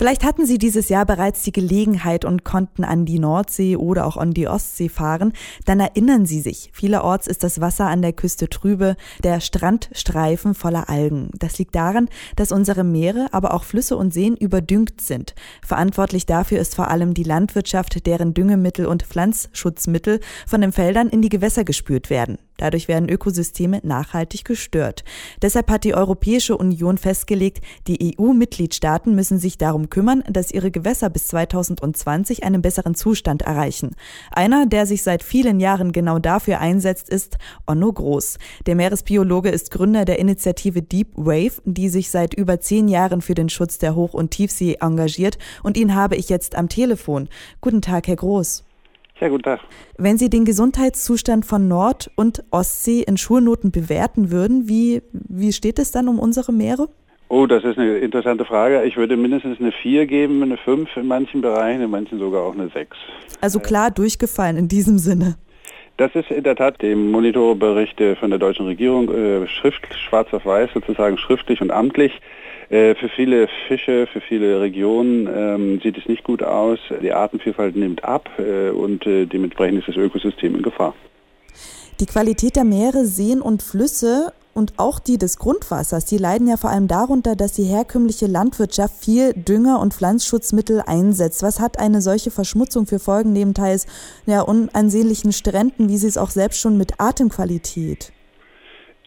Vielleicht hatten Sie dieses Jahr bereits die Gelegenheit und konnten an die Nordsee oder auch an die Ostsee fahren. Dann erinnern Sie sich, vielerorts ist das Wasser an der Küste trübe, der Strandstreifen voller Algen. Das liegt daran, dass unsere Meere, aber auch Flüsse und Seen überdüngt sind. Verantwortlich dafür ist vor allem die Landwirtschaft, deren Düngemittel und Pflanzschutzmittel von den Feldern in die Gewässer gespült werden. Dadurch werden Ökosysteme nachhaltig gestört. Deshalb hat die Europäische Union festgelegt, die EU-Mitgliedstaaten müssen sich darum kümmern, dass ihre Gewässer bis 2020 einen besseren Zustand erreichen. Einer, der sich seit vielen Jahren genau dafür einsetzt, ist Onno Groß. Der Meeresbiologe ist Gründer der Initiative Deep Wave, die sich seit über zehn Jahren für den Schutz der Hoch- und Tiefsee engagiert. Und ihn habe ich jetzt am Telefon. Guten Tag, Herr Groß. Ja, guten Tag. Wenn Sie den Gesundheitszustand von Nord- und Ostsee in Schulnoten bewerten würden, wie, wie steht es dann um unsere Meere? Oh, das ist eine interessante Frage. Ich würde mindestens eine 4 geben, eine 5 in manchen Bereichen, in manchen sogar auch eine 6. Also klar durchgefallen in diesem Sinne. Das ist in der Tat dem Monitorbericht von der deutschen Regierung äh, schrift, schwarz auf weiß sozusagen schriftlich und amtlich für viele Fische, für viele Regionen ähm, sieht es nicht gut aus. Die Artenvielfalt nimmt ab äh, und äh, dementsprechend ist das Ökosystem in Gefahr. Die Qualität der Meere, Seen und Flüsse und auch die des Grundwassers, die leiden ja vor allem darunter, dass die herkömmliche Landwirtschaft viel Dünger und Pflanzschutzmittel einsetzt. Was hat eine solche Verschmutzung für Folgen neben teils ja, unansehnlichen Stränden, wie Sie es auch selbst schon mit Atemqualität?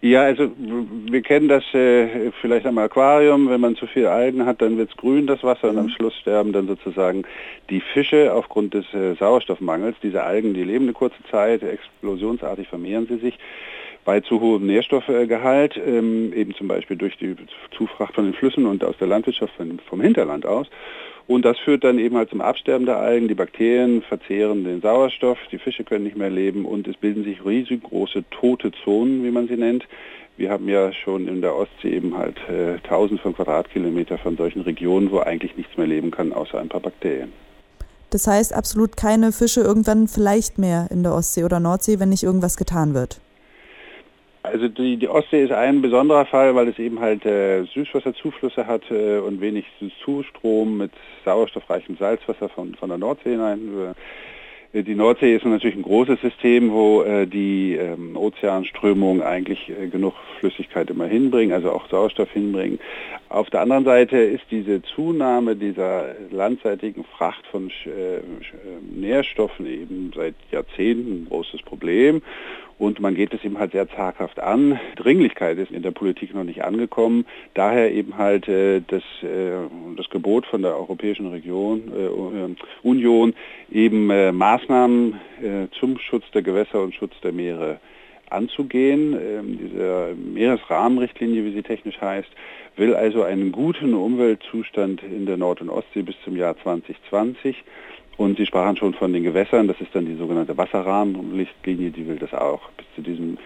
Ja, also wir kennen das äh, vielleicht am Aquarium, wenn man zu viel Algen hat, dann wird es grün, das Wasser, und am mhm. Schluss sterben dann sozusagen die Fische aufgrund des äh, Sauerstoffmangels. Diese Algen, die leben eine kurze Zeit, explosionsartig vermehren sie sich bei zu hohem Nährstoffgehalt, ähm, eben zum Beispiel durch die Zufracht von den Flüssen und aus der Landwirtschaft vom Hinterland aus. Und das führt dann eben halt zum Absterben der Algen. Die Bakterien verzehren den Sauerstoff, die Fische können nicht mehr leben und es bilden sich riesengroße tote Zonen, wie man sie nennt. Wir haben ja schon in der Ostsee eben halt äh, tausend von Quadratkilometer von solchen Regionen, wo eigentlich nichts mehr leben kann, außer ein paar Bakterien. Das heißt absolut keine Fische irgendwann vielleicht mehr in der Ostsee oder Nordsee, wenn nicht irgendwas getan wird. Also die, die Ostsee ist ein besonderer Fall, weil es eben halt äh, Süßwasserzuflüsse hat äh, und wenig Zustrom mit sauerstoffreichem Salzwasser von, von der Nordsee hinein. Äh, die Nordsee ist natürlich ein großes System, wo äh, die ähm, Ozeanströmungen eigentlich äh, genug Flüssigkeit immer hinbringen, also auch Sauerstoff hinbringen. Auf der anderen Seite ist diese Zunahme dieser landseitigen Fracht von äh, Nährstoffen eben seit Jahrzehnten ein großes Problem und man geht es eben halt sehr zaghaft an. Dringlichkeit ist in der Politik noch nicht angekommen. Daher eben halt äh, das, äh, das Gebot von der Europäischen Region, äh, Union, eben äh, Maßnahmen äh, zum Schutz der Gewässer und Schutz der Meere anzugehen. Ähm, diese Meeresrahmenrichtlinie, wie sie technisch heißt, will also einen guten Umweltzustand in der Nord- und Ostsee bis zum Jahr 2020 und Sie sprachen schon von den Gewässern, das ist dann die sogenannte Wasserrahmenrichtlinie, die will das auch bis zu diesem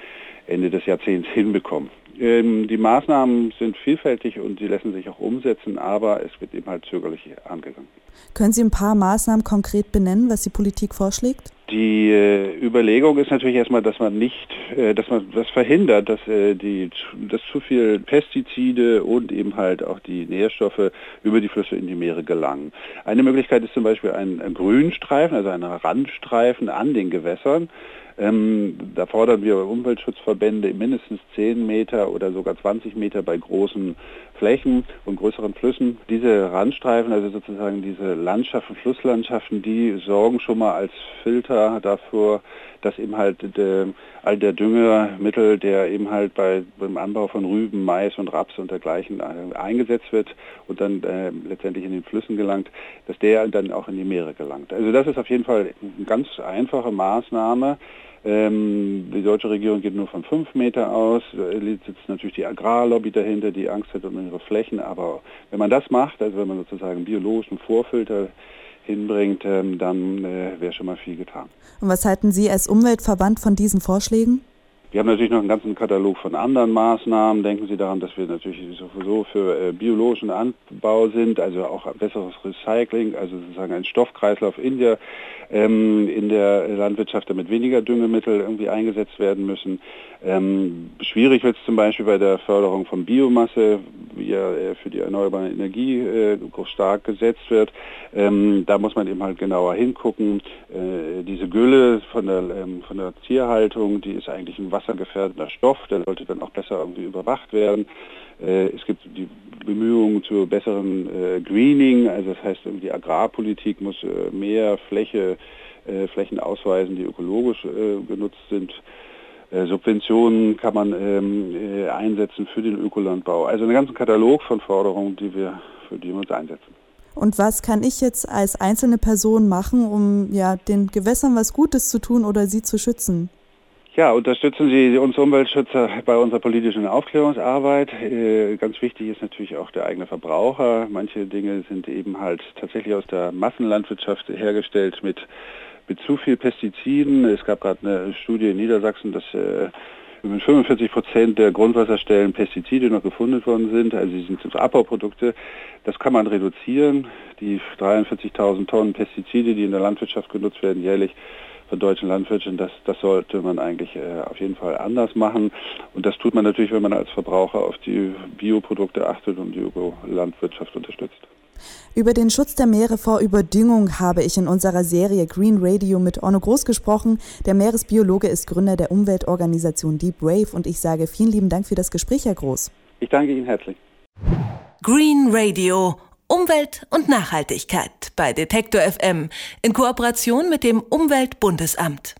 Ende des Jahrzehnts hinbekommen. Ähm, die Maßnahmen sind vielfältig und sie lassen sich auch umsetzen, aber es wird eben halt zögerlich angegangen. Können Sie ein paar Maßnahmen konkret benennen, was die Politik vorschlägt? Die äh, Überlegung ist natürlich erstmal, dass man nicht, äh, dass man das verhindert, dass, äh, die, dass zu viel Pestizide und eben halt auch die Nährstoffe über die Flüsse in die Meere gelangen. Eine Möglichkeit ist zum Beispiel ein, ein Grünstreifen, also ein Randstreifen an den Gewässern, ähm, da fordern wir Umweltschutzverbände mindestens 10 Meter oder sogar 20 Meter bei großen Flächen und größeren Flüssen. Diese Randstreifen, also sozusagen diese Landschaften, Flusslandschaften, die sorgen schon mal als Filter dafür, dass eben halt de, all der Düngemittel, der eben halt bei, beim Anbau von Rüben, Mais und Raps und dergleichen äh, eingesetzt wird und dann äh, letztendlich in den Flüssen gelangt, dass der dann auch in die Meere gelangt. Also das ist auf jeden Fall eine ganz einfache Maßnahme. Ähm, die deutsche Regierung geht nur von fünf Meter aus. Da sitzt natürlich die Agrarlobby dahinter, die Angst hat um ihre Flächen. Aber wenn man das macht, also wenn man sozusagen biologischen Vorfilter hinbringt, ähm, dann äh, wäre schon mal viel getan. Und was halten Sie als Umweltverband von diesen Vorschlägen? Wir haben natürlich noch einen ganzen Katalog von anderen Maßnahmen. Denken Sie daran, dass wir natürlich sowieso für äh, biologischen Anbau sind, also auch besseres Recycling, also sozusagen ein Stoffkreislauf in der, ähm, in der Landwirtschaft, damit weniger Düngemittel irgendwie eingesetzt werden müssen. Ähm, schwierig wird es zum Beispiel bei der Förderung von Biomasse, ja äh, für die erneuerbare Energie äh, stark gesetzt wird. Ähm, da muss man eben halt genauer hingucken. Äh, diese Gülle von der, ähm, von der Tierhaltung, die ist eigentlich ein wassergefährdeter Stoff, der sollte dann auch besser irgendwie überwacht werden. Es gibt die Bemühungen zu besseren äh, Greening, also das heißt, die Agrarpolitik muss mehr Fläche, Flächen ausweisen, die ökologisch genutzt sind. Subventionen kann man ähm, einsetzen für den Ökolandbau. Also einen ganzen Katalog von Forderungen, die wir, für die wir uns einsetzen. Und was kann ich jetzt als einzelne Person machen, um ja den Gewässern was Gutes zu tun oder sie zu schützen? Ja, unterstützen Sie uns Umweltschützer bei unserer politischen Aufklärungsarbeit. Äh, ganz wichtig ist natürlich auch der eigene Verbraucher. Manche Dinge sind eben halt tatsächlich aus der Massenlandwirtschaft hergestellt mit, mit zu viel Pestiziden. Es gab gerade eine Studie in Niedersachsen, dass äh, mit 45 Prozent der Grundwasserstellen Pestizide noch gefunden worden sind, also sie sind Abbauprodukte. Das kann man reduzieren. Die 43.000 Tonnen Pestizide, die in der Landwirtschaft genutzt werden jährlich, von deutschen Landwirten, das, das sollte man eigentlich äh, auf jeden Fall anders machen. Und das tut man natürlich, wenn man als Verbraucher auf die Bioprodukte achtet und die Ökolandwirtschaft unterstützt. Über den Schutz der Meere vor Überdüngung habe ich in unserer Serie Green Radio mit Orno Groß gesprochen. Der Meeresbiologe ist Gründer der Umweltorganisation Deep Wave und ich sage vielen lieben Dank für das Gespräch, Herr Groß. Ich danke Ihnen herzlich. Green Radio Umwelt und Nachhaltigkeit bei Detektor FM in Kooperation mit dem Umweltbundesamt.